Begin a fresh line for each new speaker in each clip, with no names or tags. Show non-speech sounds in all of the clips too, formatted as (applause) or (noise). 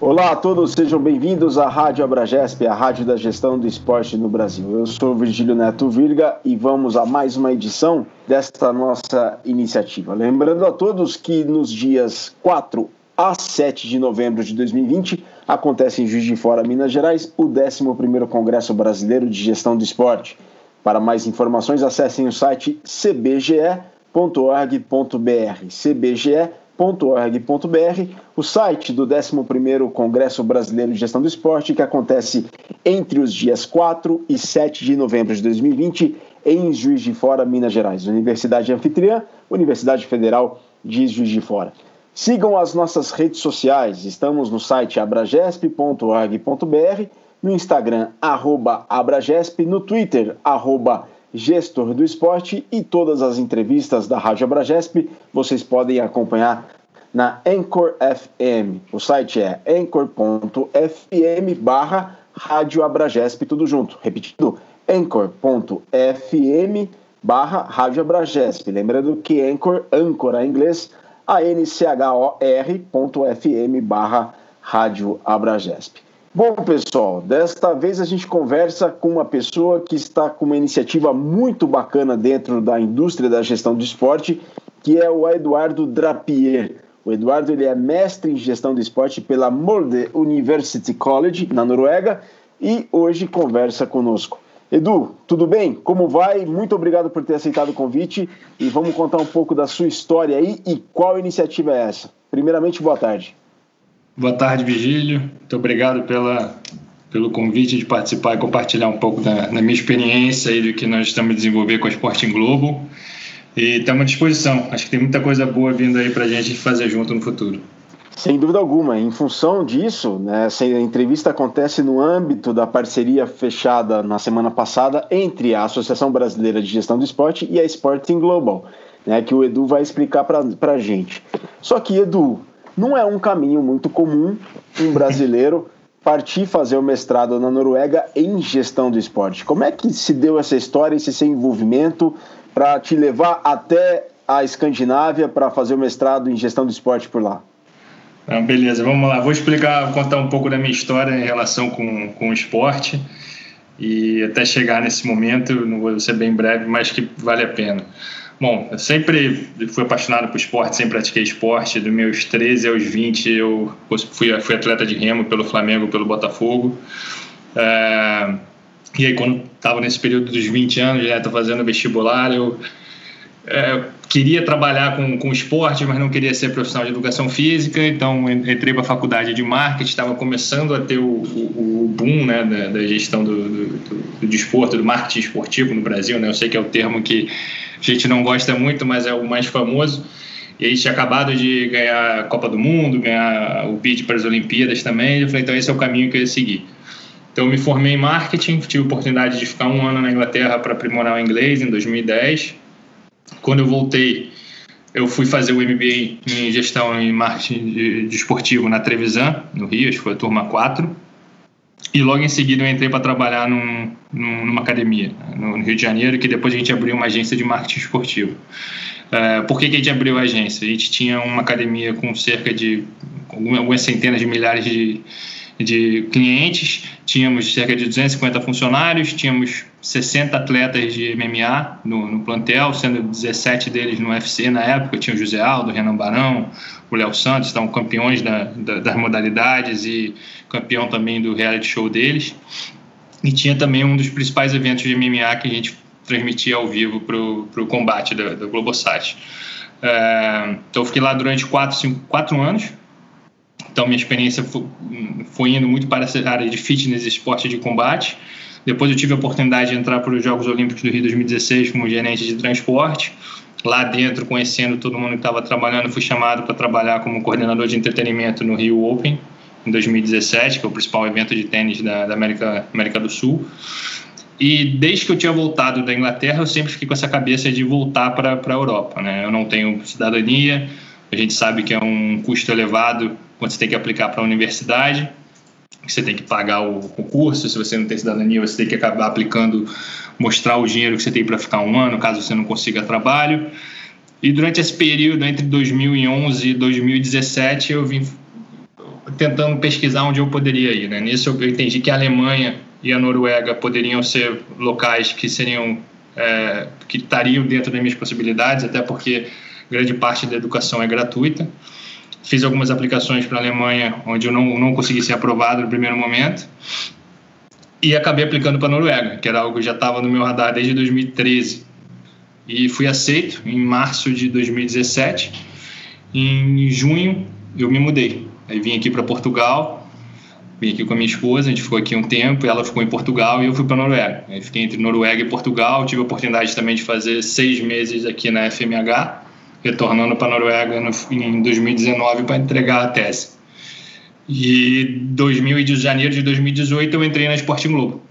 Olá a todos, sejam bem-vindos à Rádio Abragesp, a rádio da gestão do esporte no Brasil. Eu sou Virgílio Neto Virga e vamos a mais uma edição desta nossa iniciativa. Lembrando a todos que nos dias 4 a 7 de novembro de 2020 acontece em Juiz de Fora, Minas Gerais, o 11º Congresso Brasileiro de Gestão do Esporte. Para mais informações, acessem o site cbge.org.br. cbge .org.br, o site do 11º Congresso Brasileiro de Gestão do Esporte, que acontece entre os dias 4 e 7 de novembro de 2020 em Juiz de Fora, Minas Gerais. Universidade Anfitriã, Universidade Federal de Juiz de Fora. Sigam as nossas redes sociais, estamos no site abragesp.org.br, no Instagram, abragesp, no Twitter, arroba gestor do esporte e todas as entrevistas da Rádio Abragesp vocês podem acompanhar na Anchor FM. O site é anchor.fm barra Rádio Abragesp, tudo junto. Repetindo, anchor.fm barra Rádio Abragesp. Lembrando que Anchor, âncora em inglês, a-n-c-h-o-r.fm barra Rádio Abragesp. Bom, pessoal, desta vez a gente conversa com uma pessoa que está com uma iniciativa muito bacana dentro da indústria da gestão do esporte, que é o Eduardo Drapier. O Eduardo ele é mestre em gestão do esporte pela Molde University College, na Noruega, e hoje conversa conosco. Edu, tudo bem? Como vai? Muito obrigado por ter aceitado o convite e vamos contar um pouco da sua história aí e qual iniciativa é essa. Primeiramente, boa tarde.
Boa tarde, Vigílio. Muito obrigado pela, pelo convite de participar e compartilhar um pouco da, da minha experiência e do que nós estamos desenvolvendo com a Sporting Globo. E estamos à disposição. Acho que tem muita coisa boa vindo aí para a gente fazer junto no futuro.
Sem dúvida alguma. Em função disso, né, essa entrevista acontece no âmbito da parceria fechada na semana passada entre a Associação Brasileira de Gestão do Esporte e a Sporting Global, né, que o Edu vai explicar para a gente. Só que, Edu, não é um caminho muito comum um brasileiro (laughs) partir fazer o mestrado na Noruega em gestão do esporte. Como é que se deu essa história, esse seu envolvimento para te levar até a Escandinávia para fazer o mestrado em gestão do esporte por lá?
Então, beleza, vamos lá. Vou explicar, contar um pouco da minha história em relação com, com o esporte e até chegar nesse momento, não vou ser bem breve, mas que vale a pena. Bom, eu sempre fui apaixonado por esporte, sempre pratiquei esporte. Dos meus 13 aos 20, eu fui, fui atleta de remo pelo Flamengo, pelo Botafogo. É, e aí, quando estava nesse período dos 20 anos, já estou fazendo vestibular, eu é, queria trabalhar com, com esporte, mas não queria ser profissional de educação física, então entrei para a faculdade de marketing, estava começando a ter o, o, o boom né, da, da gestão do, do, do, desporto, do marketing esportivo no Brasil. Né? Eu sei que é o termo que a gente não gosta muito, mas é o mais famoso. E aí tinha acabado de ganhar a Copa do Mundo, ganhar o bid para as Olimpíadas também. Eu falei, então esse é o caminho que eu ia seguir. Então eu me formei em marketing, tive a oportunidade de ficar um ano na Inglaterra para aprimorar o inglês em 2010. Quando eu voltei, eu fui fazer o MBA em gestão em marketing desportivo de na Trevisan, no Rio, acho que foi a turma 4. E logo em seguida eu entrei para trabalhar num, numa academia no Rio de Janeiro, que depois a gente abriu uma agência de marketing esportivo. Uh, por que, que a gente abriu a agência? A gente tinha uma academia com cerca de algumas centenas de milhares de, de clientes, tínhamos cerca de 250 funcionários, tínhamos 60 atletas de MMA no, no, plantel, sendo 17 deles no UFC na época. Tinha o José Aldo, o Renan Barão, o Léo Santos, estavam campeões da, da, das modalidades e campeão também do reality show deles. E tinha também um dos principais eventos de MMA que a gente transmitia ao vivo para o combate da, da Globosat. É, então, eu fiquei lá durante quatro, cinco, quatro anos. Então, minha experiência foi, foi indo muito para essa área de fitness e esporte de combate. Depois eu tive a oportunidade de entrar para os Jogos Olímpicos do Rio 2016 como gerente de transporte. Lá dentro, conhecendo todo mundo que estava trabalhando, fui chamado para trabalhar como coordenador de entretenimento no Rio Open em 2017, que é o principal evento de tênis da, da América, América do Sul. E desde que eu tinha voltado da Inglaterra, eu sempre fiquei com essa cabeça de voltar para a Europa. Né? Eu não tenho cidadania, a gente sabe que é um custo elevado quando você tem que aplicar para a universidade você tem que pagar o concurso, se você não tem cidadania, você tem que acabar aplicando, mostrar o dinheiro que você tem para ficar um ano, caso você não consiga trabalho. E durante esse período, entre 2011 e 2017, eu vim tentando pesquisar onde eu poderia ir. Né? Nisso eu entendi que a Alemanha e a Noruega poderiam ser locais que seriam é, que estariam dentro das minhas possibilidades, até porque grande parte da educação é gratuita. Fiz algumas aplicações para a Alemanha, onde eu não, não consegui ser aprovado no primeiro momento, e acabei aplicando para a Noruega, que era algo que já estava no meu radar desde 2013. E fui aceito em março de 2017. Em junho, eu me mudei. Aí vim aqui para Portugal, vim aqui com a minha esposa, a gente ficou aqui um tempo, ela ficou em Portugal e eu fui para Noruega. Aí fiquei entre Noruega e Portugal, tive a oportunidade também de fazer seis meses aqui na FMH, retornando para a Noruega no, em 2019 para entregar a tese. E 2000 de janeiro de 2018 eu entrei na Sporting Globo.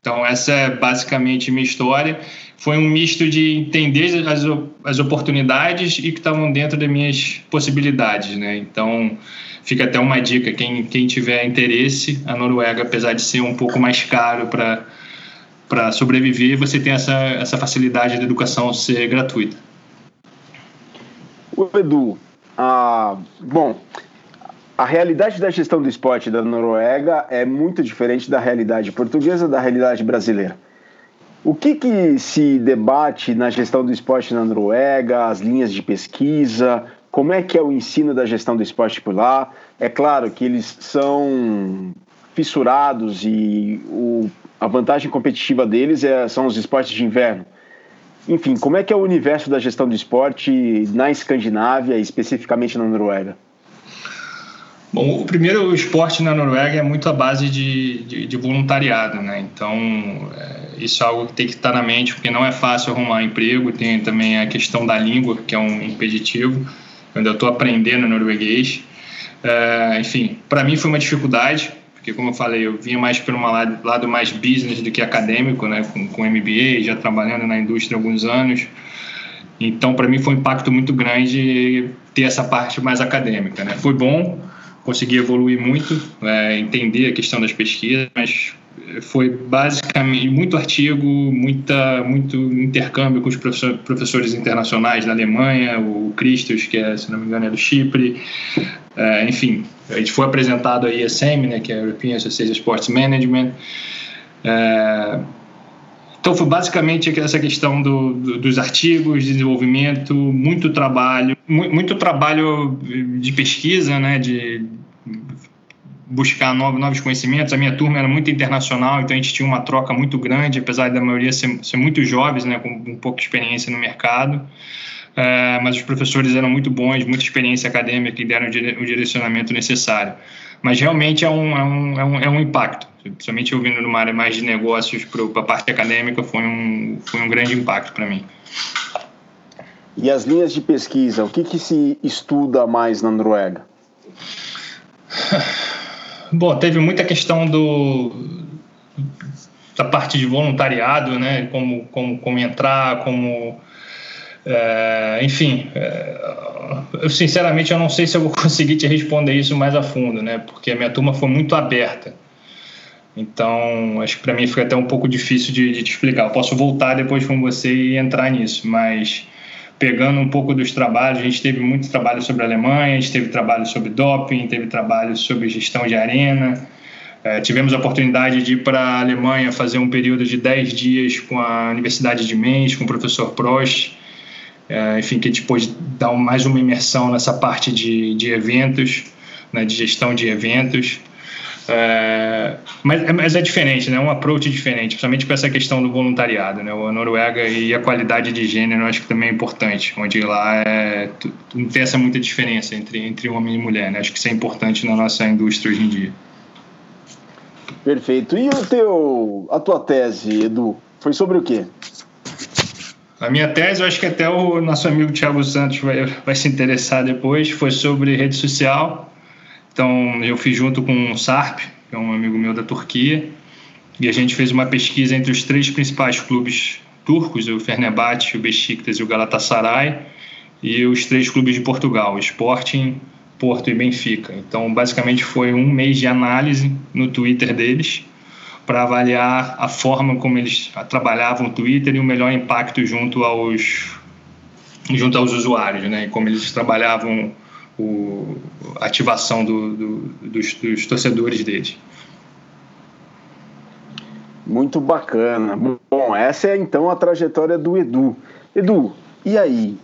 Então essa é basicamente minha história. Foi um misto de entender as, as oportunidades e que estavam dentro das minhas possibilidades, né? Então fica até uma dica quem quem tiver interesse, a Noruega, apesar de ser um pouco mais caro para para sobreviver, você tem essa essa facilidade da educação ser gratuita.
O Edu, bom, a realidade da gestão do esporte da Noruega é muito diferente da realidade portuguesa, da realidade brasileira. O que, que se debate na gestão do esporte na Noruega, as linhas de pesquisa, como é que é o ensino da gestão do esporte por lá? É claro que eles são fissurados e o, a vantagem competitiva deles é, são os esportes de inverno. Enfim, como é que é o universo da gestão do esporte na Escandinávia, especificamente na Noruega?
Bom, o primeiro esporte na Noruega é muito a base de, de, de voluntariado, né? Então, é, isso é algo que tem que estar na mente, porque não é fácil arrumar emprego. Tem também a questão da língua, que é um impeditivo. Eu estou aprendendo norueguês. É, enfim, para mim foi uma dificuldade, porque, como eu falei, eu vinha mais pelo lado, lado mais business do que acadêmico, né? Com, com MBA, já trabalhando na indústria há alguns anos. Então, para mim foi um impacto muito grande ter essa parte mais acadêmica, né? Foi bom consegui evoluir muito, é, entender a questão das pesquisas, mas foi basicamente muito artigo, muita, muito intercâmbio com os professor, professores internacionais da Alemanha, o Christos, que é, se não me engano, é do Chipre, é, enfim, a gente foi apresentado a ESM, né, que é a European Association Sports Management, é, então foi basicamente essa questão do, do, dos artigos, desenvolvimento, muito trabalho, muito, muito trabalho de pesquisa, né, de buscar novos, novos conhecimentos. A minha turma era muito internacional, então a gente tinha uma troca muito grande, apesar da maioria ser, ser muito jovens, né, com um pouco de experiência no mercado. É, mas os professores eram muito bons, muita experiência acadêmica e deram o direcionamento necessário. Mas realmente é um, é um, é um, é um impacto principalmente eu vindo numa área mais de negócios para a parte acadêmica, foi um, foi um grande impacto para mim.
E as linhas de pesquisa, o que, que se estuda mais na Noruega? (sighs)
Bom, teve muita questão do, da parte de voluntariado, né? Como, como, como entrar, como. É, enfim, é, eu sinceramente eu não sei se eu vou (laughs) conseguir te responder isso mais a fundo, né? Porque a minha turma foi muito aberta. Então, acho que para mim fica até um pouco difícil de, de, te explicar. Eu posso voltar depois com você e entrar nisso, mas pegando um pouco dos trabalhos, a gente teve muito trabalho sobre a Alemanha, a gente teve trabalho sobre doping, teve trabalho sobre gestão de arena. É, tivemos a oportunidade de ir para a Alemanha fazer um período de 10 dias com a Universidade de Mainz, com o professor Prost. É, enfim, que a gente pôde dar mais uma imersão nessa parte de, de eventos, né, de gestão de eventos. É, mas, mas, é diferente, né? É um approach diferente, principalmente com essa questão do voluntariado, né? A Noruega e a qualidade de gênero, eu acho que também é importante, onde lá é, não tem essa muita diferença entre, entre homem e mulher, né? Acho que isso é importante na nossa indústria hoje em dia.
Perfeito. E o teu, a tua tese, Edu, foi sobre o quê?
A minha tese, eu acho que até o nosso amigo Thiago Santos vai, vai se interessar depois, foi sobre rede social então, eu fiz junto com o Sarp, que é um amigo meu da Turquia, e a gente fez uma pesquisa entre os três principais clubes turcos, o Fenerbahçe, o Besiktas e o Galatasaray, e os três clubes de Portugal, Sporting, Porto e Benfica. Então, basicamente foi um mês de análise no Twitter deles para avaliar a forma como eles trabalhavam o Twitter e o melhor impacto junto aos junto aos usuários, né? E como eles trabalhavam o, a ativação do, do, dos, dos torcedores deles.
Muito bacana. Bom, essa é então a trajetória do Edu. Edu, e aí?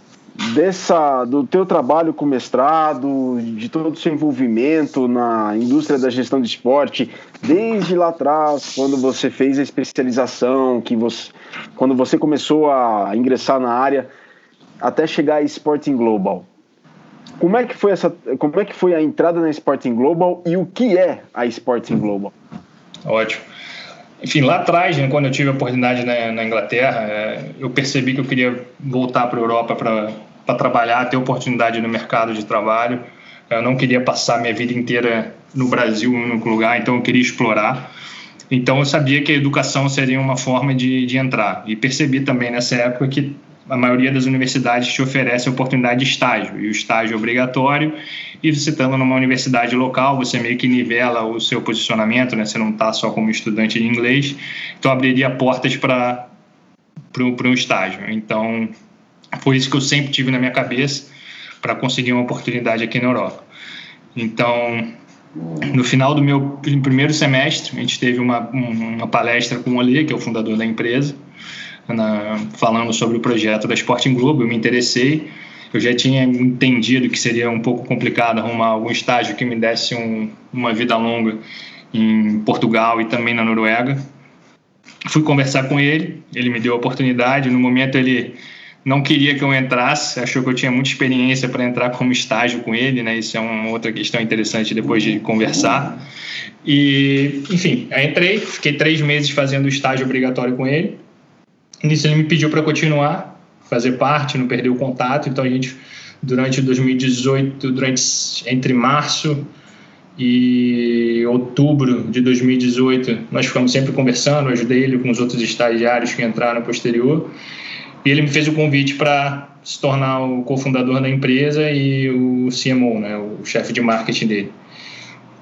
Dessa, do teu trabalho com mestrado, de todo o seu envolvimento na indústria da gestão de esporte, desde lá atrás, quando você fez a especialização, que você, quando você começou a ingressar na área, até chegar a Sporting Global. Como é que foi essa, como é que foi a entrada na Sporting Global e o que é a Sporting Global?
Ótimo. Enfim, lá atrás, né, quando eu tive a oportunidade na, na Inglaterra, é, eu percebi que eu queria voltar para a Europa para trabalhar, ter oportunidade no mercado de trabalho. Eu não queria passar minha vida inteira no Brasil, em um lugar, então eu queria explorar. Então eu sabia que a educação seria uma forma de, de entrar. E percebi também nessa época que a maioria das universidades te oferece a oportunidade de estágio, e o estágio é obrigatório, e você estando numa universidade local, você meio que nivela o seu posicionamento, né? você não está só como estudante de inglês, então abriria portas para um estágio. Então, foi isso que eu sempre tive na minha cabeça para conseguir uma oportunidade aqui na Europa. Então, no final do meu primeiro semestre, a gente teve uma, uma palestra com o Olê, que é o fundador da empresa, na, falando sobre o projeto da Sporting Globo, eu me interessei. Eu já tinha entendido que seria um pouco complicado arrumar algum estágio que me desse um, uma vida longa em Portugal e também na Noruega. Fui conversar com ele, ele me deu a oportunidade. No momento, ele não queria que eu entrasse, achou que eu tinha muita experiência para entrar como estágio com ele, né? Isso é uma outra questão interessante depois de conversar. E, enfim, eu entrei, fiquei três meses fazendo o estágio obrigatório com ele. Nisso ele me pediu para continuar, fazer parte, não perder o contato. Então a gente, durante 2018, durante entre março e outubro de 2018, nós ficamos sempre conversando. Ajudei ele com os outros estagiários que entraram posterior. E ele me fez o convite para se tornar o cofundador da empresa e o CMO, né, o chefe de marketing dele.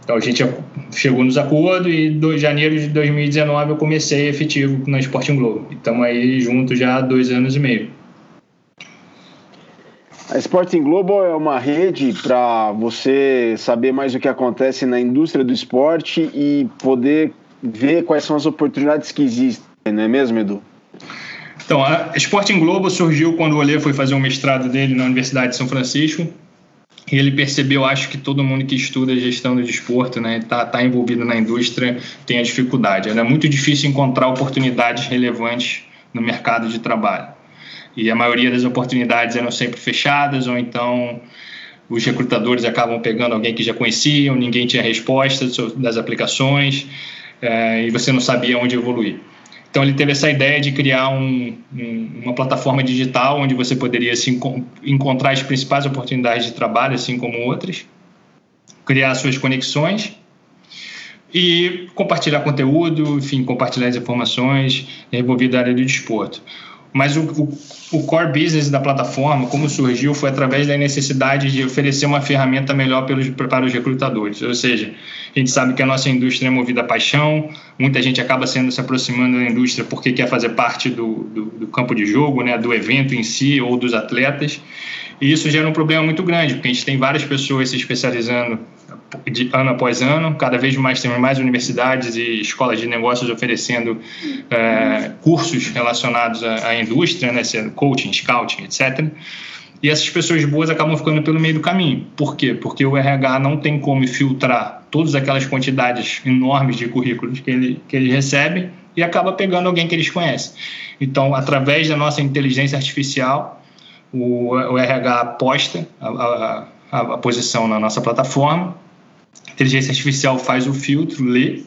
Então a gente chegou nos acordos e em janeiro de 2019 eu comecei efetivo na Sporting Globo. Estamos aí juntos já há dois anos e meio.
A Sporting Global é uma rede para você saber mais o que acontece na indústria do esporte e poder ver quais são as oportunidades que existem, não é mesmo, Edu?
Então, a Sporting Globo surgiu quando o Olê foi fazer o mestrado dele na Universidade de São Francisco e ele percebeu, acho que todo mundo que estuda gestão do desporto, né, está tá envolvido na indústria, tem a dificuldade. É muito difícil encontrar oportunidades relevantes no mercado de trabalho. E a maioria das oportunidades eram sempre fechadas, ou então os recrutadores acabam pegando alguém que já conheciam, ninguém tinha resposta das aplicações, é, e você não sabia onde evoluir. Então ele teve essa ideia de criar um, um, uma plataforma digital onde você poderia se encontrar as principais oportunidades de trabalho, assim como outras, criar suas conexões e compartilhar conteúdo, enfim, compartilhar as informações envolvidas na área do desporto. Mas o, o, o, core business da plataforma, como surgiu, foi através da necessidade de oferecer uma ferramenta melhor pelos, para os recrutadores. Ou seja, a gente sabe que a nossa indústria é movida a paixão, muita gente acaba sendo se aproximando da indústria porque quer fazer parte do, do, do campo de jogo, né, do evento em si ou dos atletas. E isso gera um problema muito grande, porque a gente tem várias pessoas se especializando de ano após ano, cada vez mais temos mais universidades e escolas de negócios oferecendo é, cursos relacionados à, à indústria, né, sendo coaching, scouting, etc. E essas pessoas boas acabam ficando pelo meio do caminho. Por quê? Porque o RH não tem como filtrar todas aquelas quantidades enormes de currículos que ele, que ele recebe e acaba pegando alguém que eles conhecem. Então, através da nossa inteligência artificial, o, o RH aposta a, a, a posição na nossa plataforma inteligência artificial faz o filtro, lê,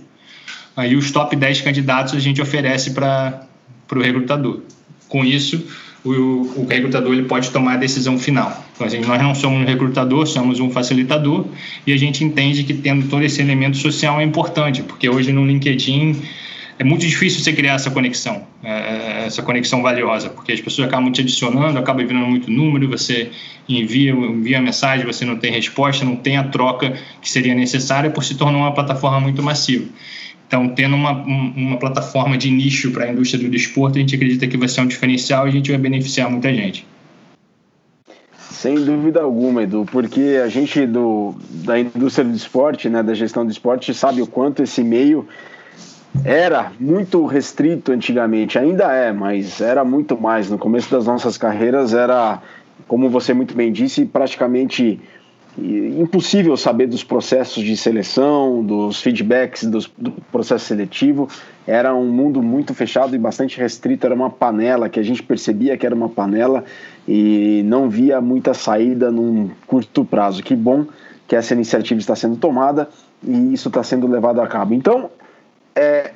aí os top 10 candidatos a gente oferece para o recrutador. Com isso, o, o, recrutador ele pode tomar a decisão final. Então, assim, nós não somos um recrutador, somos um facilitador e a gente entende que tendo todo esse elemento social é importante, porque hoje no LinkedIn é muito difícil você criar essa conexão, é, é, essa conexão valiosa, porque as pessoas acabam te adicionando, acabam virando muito número, você envia, envia mensagem, você não tem resposta, não tem a troca que seria necessária por se tornar uma plataforma muito massiva. Então, tendo uma, uma plataforma de nicho para a indústria do desporto, a gente acredita que vai ser um diferencial e a gente vai beneficiar muita gente.
Sem dúvida alguma, Edu, porque a gente do, da indústria do esporte, né, da gestão do esporte, sabe o quanto esse meio era muito restrito antigamente, ainda é, mas era muito mais. No começo das nossas carreiras era, como você muito bem disse, praticamente impossível saber dos processos de seleção, dos feedbacks dos, do processo seletivo. Era um mundo muito fechado e bastante restrito. Era uma panela que a gente percebia que era uma panela e não via muita saída num curto prazo. Que bom que essa iniciativa está sendo tomada e isso está sendo levado a cabo. Então, é,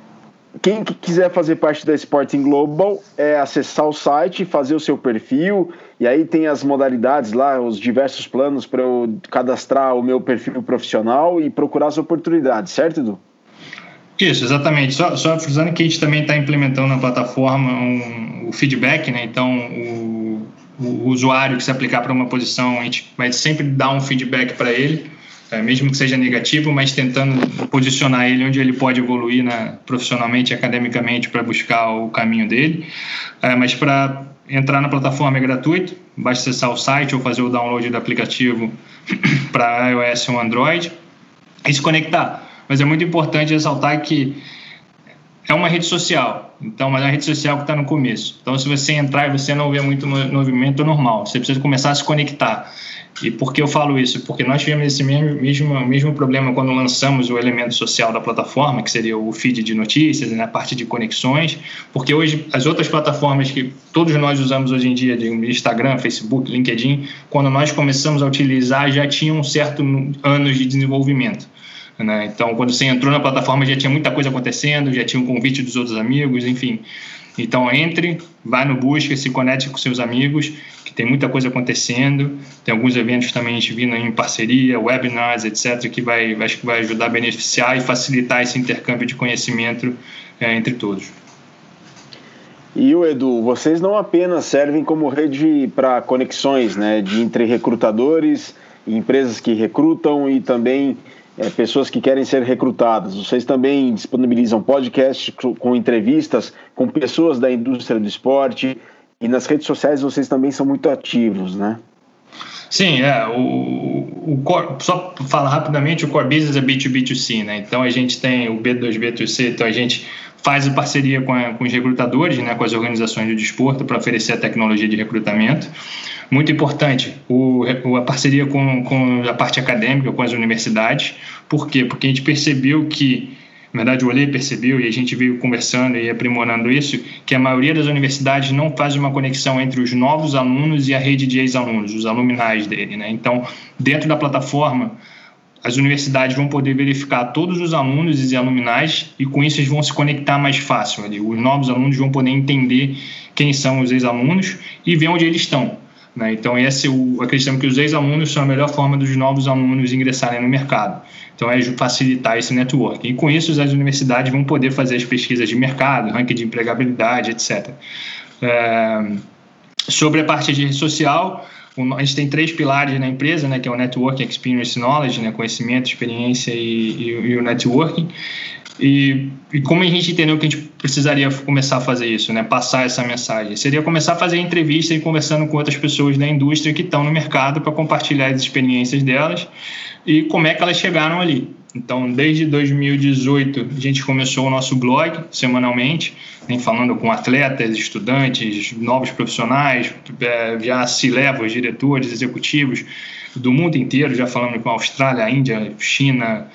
quem quiser fazer parte da Sporting Global é acessar o site, fazer o seu perfil, e aí tem as modalidades lá, os diversos planos para eu cadastrar o meu perfil profissional e procurar as oportunidades, certo, Edu?
Isso, exatamente. Só, só frisando que a gente também está implementando na plataforma um, o feedback, né? Então, o, o usuário que se aplicar para uma posição, a gente vai sempre dar um feedback para ele é, mesmo que seja negativo, mas tentando posicionar ele onde ele pode evoluir né, profissionalmente, academicamente, para buscar o caminho dele. É, mas para entrar na plataforma é gratuito, basta acessar o site ou fazer o download do aplicativo (clears throat) para iOS ou Android e se conectar. Mas é muito importante ressaltar que é uma rede social, então, mas é uma rede social que está no começo. Então, se você entrar e você não vê muito movimento, é normal. Você precisa começar a se conectar. E por que eu falo isso? Porque nós tivemos esse mesmo, mesmo, mesmo problema quando lançamos o elemento social da plataforma, que seria o feed de notícias, né, a parte de conexões, porque hoje as outras plataformas que todos nós usamos hoje em dia, de Instagram, Facebook, LinkedIn, quando nós começamos a utilizar já tinham um certo anos de desenvolvimento. Né? Então, quando você entrou na plataforma, já tinha muita coisa acontecendo, já tinha um convite dos outros amigos, enfim. Então, entre, vai no busca, se conecte com seus amigos que tem muita coisa acontecendo, tem alguns eventos também vindo em parceria, webinars, etc., que vai, acho que vai ajudar a beneficiar e facilitar esse intercâmbio de conhecimento é, entre todos.
E o Edu, vocês não apenas servem como rede para conexões, né, de entre recrutadores, empresas que recrutam e também é, pessoas que querem ser recrutadas. Vocês também disponibilizam podcasts com entrevistas com pessoas da indústria do esporte, e nas redes sociais vocês também são muito ativos, né?
Sim, é. O, o core, só falar rapidamente, o Core Business é B2B2C, né? Então a gente tem o B2B2C, então a gente faz parceria com, a, com os recrutadores, né, com as organizações de desporto para oferecer a tecnologia de recrutamento. Muito importante, o, a parceria com, com a parte acadêmica, com as universidades. Por quê? Porque a gente percebeu que na verdade, o Olê percebeu e a gente veio conversando e aprimorando isso, que a maioria das universidades não faz uma conexão entre os novos alunos e a rede de ex-alunos, os aluminais dele. Né? Então, dentro da plataforma, as universidades vão poder verificar todos os alunos e aluminais e com isso eles vão se conectar mais fácil ali. Os novos alunos vão poder entender quem são os ex-alunos e ver onde eles estão. Né? Então, esse, acreditamos que os ex-alunos são a melhor forma dos novos alunos ingressarem no mercado. Então, é facilitar esse network. E com isso, as universidades vão poder fazer as pesquisas de mercado, ranking de empregabilidade, etc. É, sobre a parte de rede social, a gente tem três pilares na empresa, né, que é o Network Experience Knowledge, né, conhecimento, experiência e, e, e o networking. E, e, como a gente entendeu que a gente precisaria começar a fazer isso, né? Passar essa mensagem. Seria começar a fazer entrevista e conversando com outras pessoas da indústria que estão no mercado para compartilhar as experiências delas e como é que elas chegaram ali. Então, desde 2018, a gente começou o nosso blog semanalmente, né, falando com atletas, estudantes, novos profissionais, é, já se levam diretores, executivos do mundo inteiro, já falando com a Austrália, a Índia, China,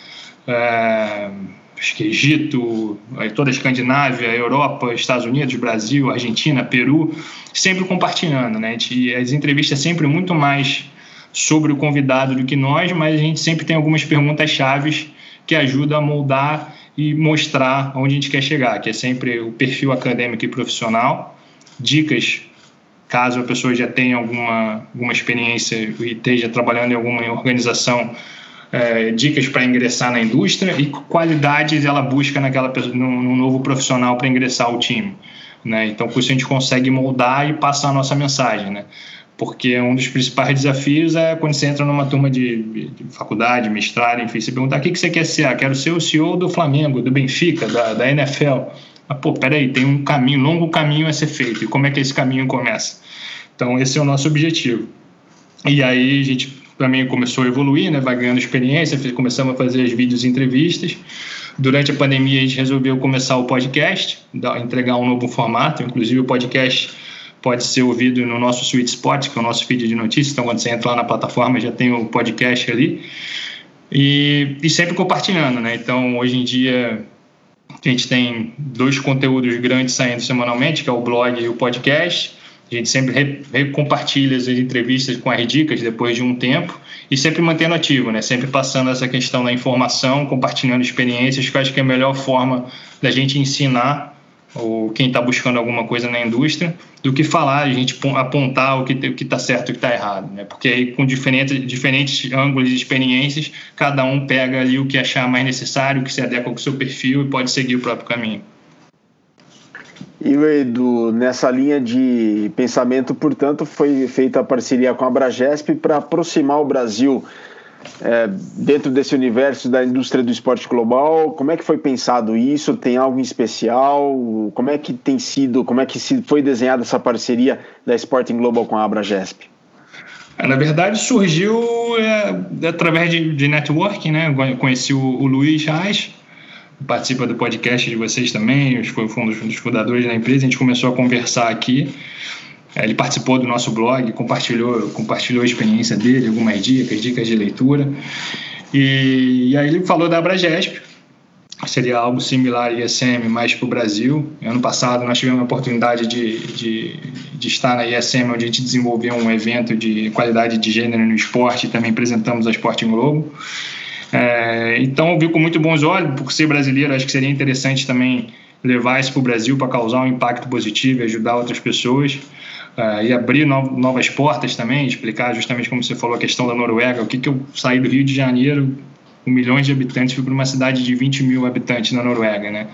é, acho que Egito, toda a Escandinávia, Europa, Estados Unidos, Brasil, Argentina, Peru, sempre compartilhando, né? E as entrevistas sempre muito mais sobre o convidado do que nós, mas a gente sempre tem algumas perguntas chaves que ajudam a moldar e mostrar onde a gente quer chegar, que é sempre o perfil acadêmico e profissional, dicas caso a pessoa já tenha alguma, alguma experiência e esteja trabalhando em alguma organização é, dicas para ingressar na indústria e qualidades ela busca naquela no, no novo profissional para ingressar ao time. Né? Então, com isso a gente consegue moldar e passar a nossa mensagem. Né? Porque um dos principais desafios é quando você entra numa turma de, de faculdade, mestrado, enfim, você pergunta: o que, que você quer ser? Ah, quero ser o CEO do Flamengo, do Benfica, da, da NFL. Mas, pô, peraí, tem um caminho, longo caminho a ser feito. E como é que esse caminho começa? Então, esse é o nosso objetivo. E aí a gente também começou a evoluir, né? Vai ganhando experiência, começamos a fazer as vídeos e entrevistas. Durante a pandemia a gente resolveu começar o podcast, entregar um novo formato, inclusive o podcast pode ser ouvido no nosso Sweet Spot, que é o nosso feed de notícias. Então, quando você entra lá na plataforma, já tem o podcast ali. E, e sempre compartilhando, né? Então, hoje em dia, a gente tem dois conteúdos grandes saindo semanalmente, que é o blog e o podcast. A gente sempre recompartilha as entrevistas com as dicas depois de um tempo e sempre mantendo ativo, né? Sempre passando essa questão da informação, compartilhando experiências, que eu acho que é a melhor forma da gente ensinar ou quem está buscando alguma coisa na indústria, do que falar, a gente apontar o que está certo e o que está errado. Né? Porque aí, com diferentes, diferentes ângulos e experiências, cada um pega ali o que achar mais necessário, o que se adequa com o seu perfil e pode seguir o próprio caminho.
E Edu, nessa linha de pensamento, portanto, foi feita a parceria com a Bragesp para aproximar o Brasil é, dentro desse universo da indústria do esporte global, como é que foi pensado isso? Tem algo em especial? Como é que tem sido, como é que foi desenhada essa parceria da Sporting Global com a Abragesp?
É, na verdade, surgiu é, através de, de networking, né? Eu conheci o, o Luiz Reis, participa do podcast de vocês também, foi um dos fundadores da empresa, a gente começou a conversar aqui ele participou do nosso blog, compartilhou, compartilhou a experiência dele, algumas dicas, dicas de leitura. E, e aí ele falou da Abragesp, seria algo similar à ISM, mas para o Brasil. Ano passado nós tivemos a oportunidade de, de, de, estar na ISM, onde a gente desenvolveu um evento de qualidade de gênero no esporte e também apresentamos a Sporting Globo. É, então, viu com muito bons olhos, por ser brasileiro, acho que seria interessante também levar isso para o Brasil para causar um impacto positivo e ajudar outras pessoas uh, e abrir no, novas portas também, explicar justamente como você falou a questão da Noruega, o que, que eu saí do Rio de Janeiro com milhões de habitantes, fui para uma cidade de 20 mil habitantes na Noruega, né?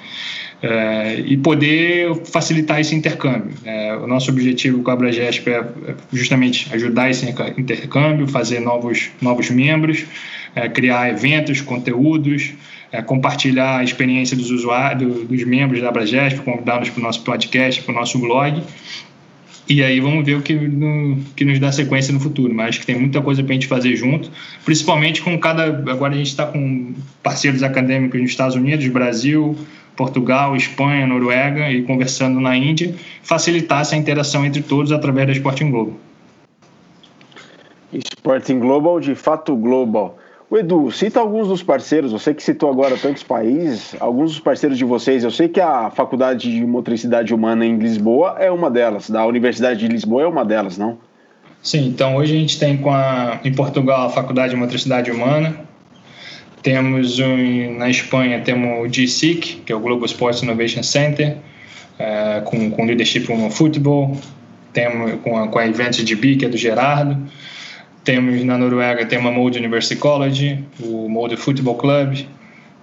Uh, e poder facilitar esse intercâmbio. Uh, o nosso objetivo com a Abragesp é justamente ajudar esse intercâmbio, fazer novos, novos membros, uh, criar eventos, conteúdos, compartilhar a experiência dos usuários, dos membros da Abragesp, convidá-los para o nosso podcast, para o nosso blog e aí vamos ver o que, no, que nos dá sequência no futuro. Mas acho que tem muita coisa para a gente fazer junto, principalmente com cada. Agora a gente está com parceiros acadêmicos nos Estados Unidos, Brasil, Portugal, Espanha, Noruega e conversando na Índia, facilitar essa interação entre todos através da Sporting Global.
Sporting Global, de fato global. O Edu, cita alguns dos parceiros, você que citou agora tantos países, alguns dos parceiros de vocês. Eu sei que a Faculdade de Motricidade Humana em Lisboa é uma delas, da Universidade de Lisboa é uma delas, não?
Sim, então hoje a gente tem com a, em Portugal a Faculdade de Motricidade Humana, temos um, na Espanha temos o GSIC, que é o Global Sports Innovation Center, é, com, com leadership no futebol, temos com a, com a Events DB, que é do Gerardo, temos na Noruega tem uma Molde University College, o Molde Football Club.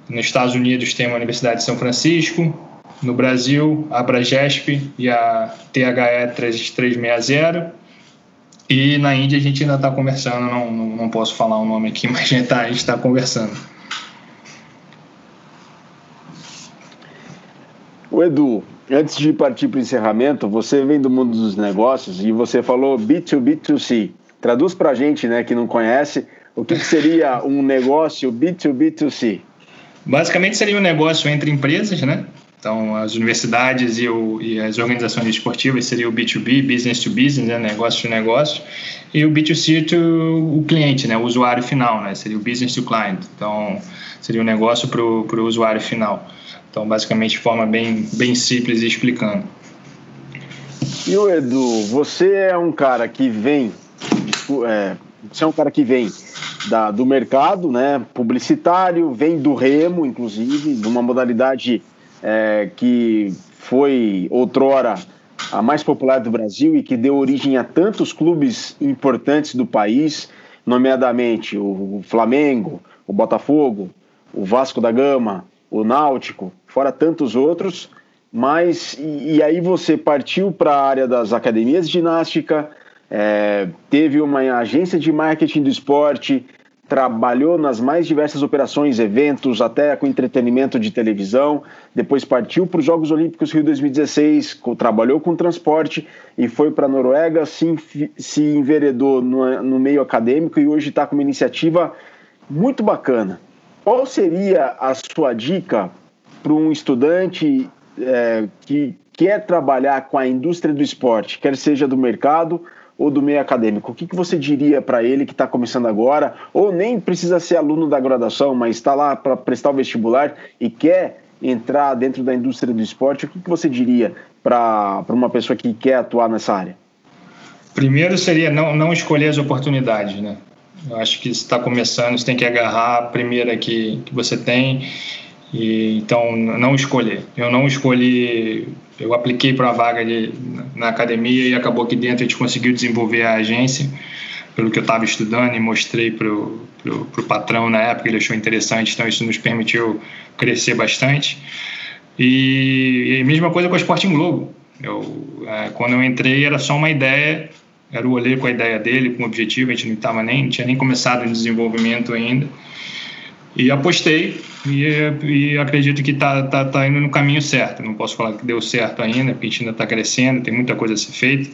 Nos Estados Unidos tem a Universidade de São Francisco. No Brasil, a Abragesp e a THE 3360. E na Índia a gente ainda está conversando, não, não, não, posso falar o nome aqui, (laughs) mas a gente está tá conversando.
O Edu, antes de partir para o encerramento, você vem do mundo dos negócios e você falou B2B2C. Traduz para a gente, né, que não conhece, o que, que seria um negócio B2B2C?
Basicamente seria um negócio entre empresas, né? Então, as universidades e, o, e, as organizações esportivas seria o B2B, business to business, né? negócio to negócio, e o B2C to o cliente, né? o usuário final, né? seria o business to client. Então, seria um negócio para o usuário final. Então, basicamente, de forma bem, bem simples e explicando.
E o Edu, você é um cara que vem é, você é um cara que vem da, do mercado, né, publicitário, vem do remo, inclusive, de uma modalidade é, que foi outrora a mais popular do Brasil e que deu origem a tantos clubes importantes do país, nomeadamente o Flamengo, o Botafogo, o Vasco da Gama, o Náutico, fora tantos outros. Mas e, e aí você partiu para a área das academias de ginástica, é, teve uma agência de marketing do esporte, trabalhou nas mais diversas operações, eventos, até com entretenimento de televisão. Depois partiu para os Jogos Olímpicos Rio 2016, trabalhou com transporte e foi para a Noruega, se, se enveredou no, no meio acadêmico e hoje está com uma iniciativa muito bacana. Qual seria a sua dica para um estudante é, que quer trabalhar com a indústria do esporte, quer seja do mercado ou do meio acadêmico? O que, que você diria para ele que está começando agora, ou nem precisa ser aluno da graduação, mas está lá para prestar o vestibular e quer entrar dentro da indústria do esporte? O que, que você diria para uma pessoa que quer atuar nessa área?
Primeiro seria não, não escolher as oportunidades, né? Eu acho que está começando, você tem que agarrar a primeira que, que você tem e, então, não escolher. Eu não escolhi, eu apliquei para uma vaga de, na academia e acabou que dentro a gente conseguiu desenvolver a agência, pelo que eu estava estudando e mostrei para o patrão na época, ele achou interessante, então isso nos permitiu crescer bastante. E, e a mesma coisa com o Sporting Globo. Eu, é, quando eu entrei era só uma ideia, era o olhar com a ideia dele, com o objetivo, a gente não, tava nem, não tinha nem começado o desenvolvimento ainda. E apostei e, e acredito que está tá, tá indo no caminho certo. Não posso falar que deu certo ainda, porque a gente ainda está crescendo, tem muita coisa a ser feita,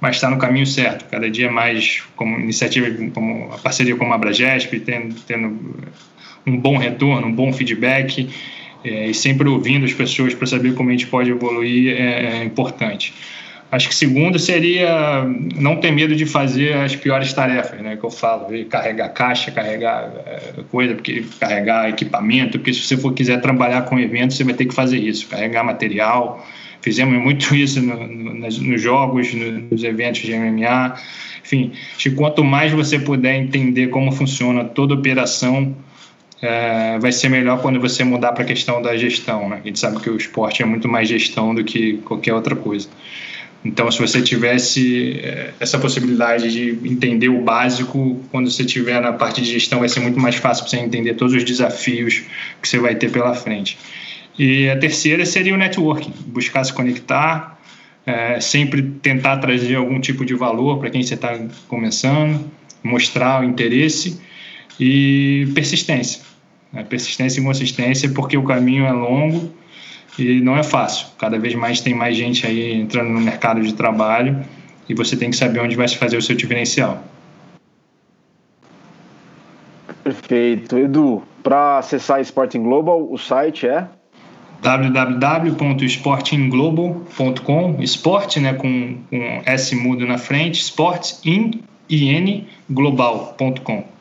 mas está no caminho certo. Cada dia mais, como iniciativa, como a parceria com a Abragesp, tendo, tendo um bom retorno, um bom feedback é, e sempre ouvindo as pessoas para saber como a gente pode evoluir é, é importante. Acho que segundo seria não ter medo de fazer as piores tarefas, né? Que eu falo, carregar caixa, carregar é, coisa, porque carregar equipamento, porque se você for quiser trabalhar com eventos, você vai ter que fazer isso, carregar material. Fizemos muito isso no, no, nos jogos, nos eventos de MMA. Enfim, acho que quanto mais você puder entender como funciona toda operação, é, vai ser melhor quando você mudar para a questão da gestão. Né? A gente sabe que o esporte é muito mais gestão do que qualquer outra coisa. Então, se você tivesse eh, essa possibilidade de entender o básico, quando você estiver na parte de gestão, vai ser muito mais fácil para você entender todos os desafios que você vai ter pela frente. E a terceira seria o networking, buscar se conectar, é, sempre tentar trazer algum tipo de valor para quem você está começando, mostrar o interesse e persistência. Né? Persistência e consistência, porque o caminho é longo e não é fácil. Cada vez mais tem mais gente aí entrando no mercado de trabalho e você tem que saber onde vai se fazer o seu diferencial.
Perfeito. Edu, para acessar Sporting Global, o site é
www.sportingglobal.com esporte né, com, com S mudo na frente, sports in, in global.com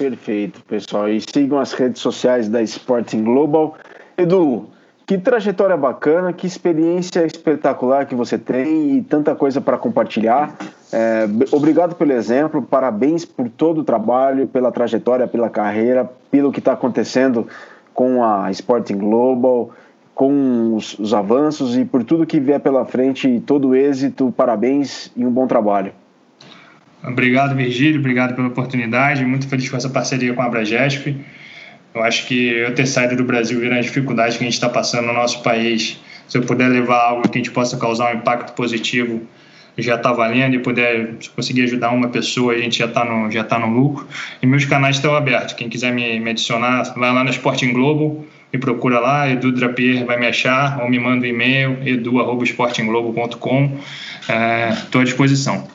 Perfeito, pessoal. E sigam as redes sociais da Sporting Global. Edu, que trajetória bacana, que experiência espetacular que você tem e tanta coisa para compartilhar. É, obrigado pelo exemplo, parabéns por todo o trabalho, pela trajetória, pela carreira, pelo que está acontecendo com a Sporting Global, com os, os avanços e por tudo que vier pela frente, todo o êxito, parabéns e um bom trabalho.
Obrigado, Virgílio, obrigado pela oportunidade, muito feliz com essa parceria com a Abragesp. Eu acho que eu ter saído do Brasil vendo as dificuldades que a gente está passando no nosso país, se eu puder levar algo que a gente possa causar um impacto positivo, já está valendo e puder conseguir ajudar uma pessoa, a gente já está no, já tá no lucro. E meus canais estão abertos. Quem quiser me, me adicionar, vai lá no Sporting Globo, me procura lá, Edu Drapier vai me achar, ou me manda um e-mail, edu.sportingglobo.com. Estou é, à disposição.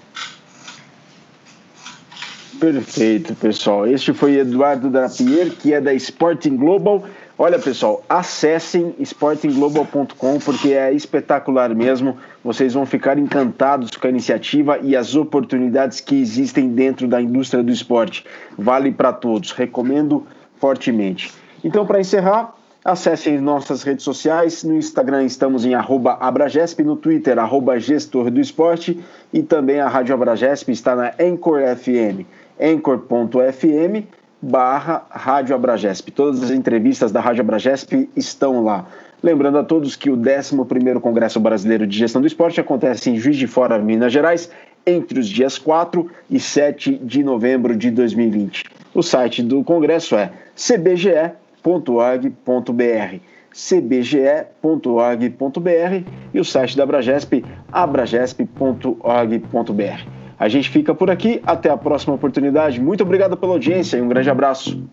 Perfeito, pessoal. Este foi Eduardo Drapier, que é da Sporting Global. Olha, pessoal, acessem sportingglobal.com porque é espetacular mesmo. Vocês vão ficar encantados com a iniciativa e as oportunidades que existem dentro da indústria do esporte. Vale para todos. Recomendo fortemente. Então, para encerrar, acessem nossas redes sociais. No Instagram estamos em Abragesp, no Twitter, arroba Gestor do Esporte e também a Rádio Abragesp está na Anchor FM anchor.fm barra Rádio Abragesp. Todas as entrevistas da Rádio Abragesp estão lá. Lembrando a todos que o 11º Congresso Brasileiro de Gestão do Esporte acontece em Juiz de Fora, Minas Gerais, entre os dias 4 e 7 de novembro de 2020. O site do congresso é cbge.org.br cbge.org.br e o site da Abragesp, abragesp.org.br. A gente fica por aqui, até a próxima oportunidade. Muito obrigado pela audiência e um grande abraço.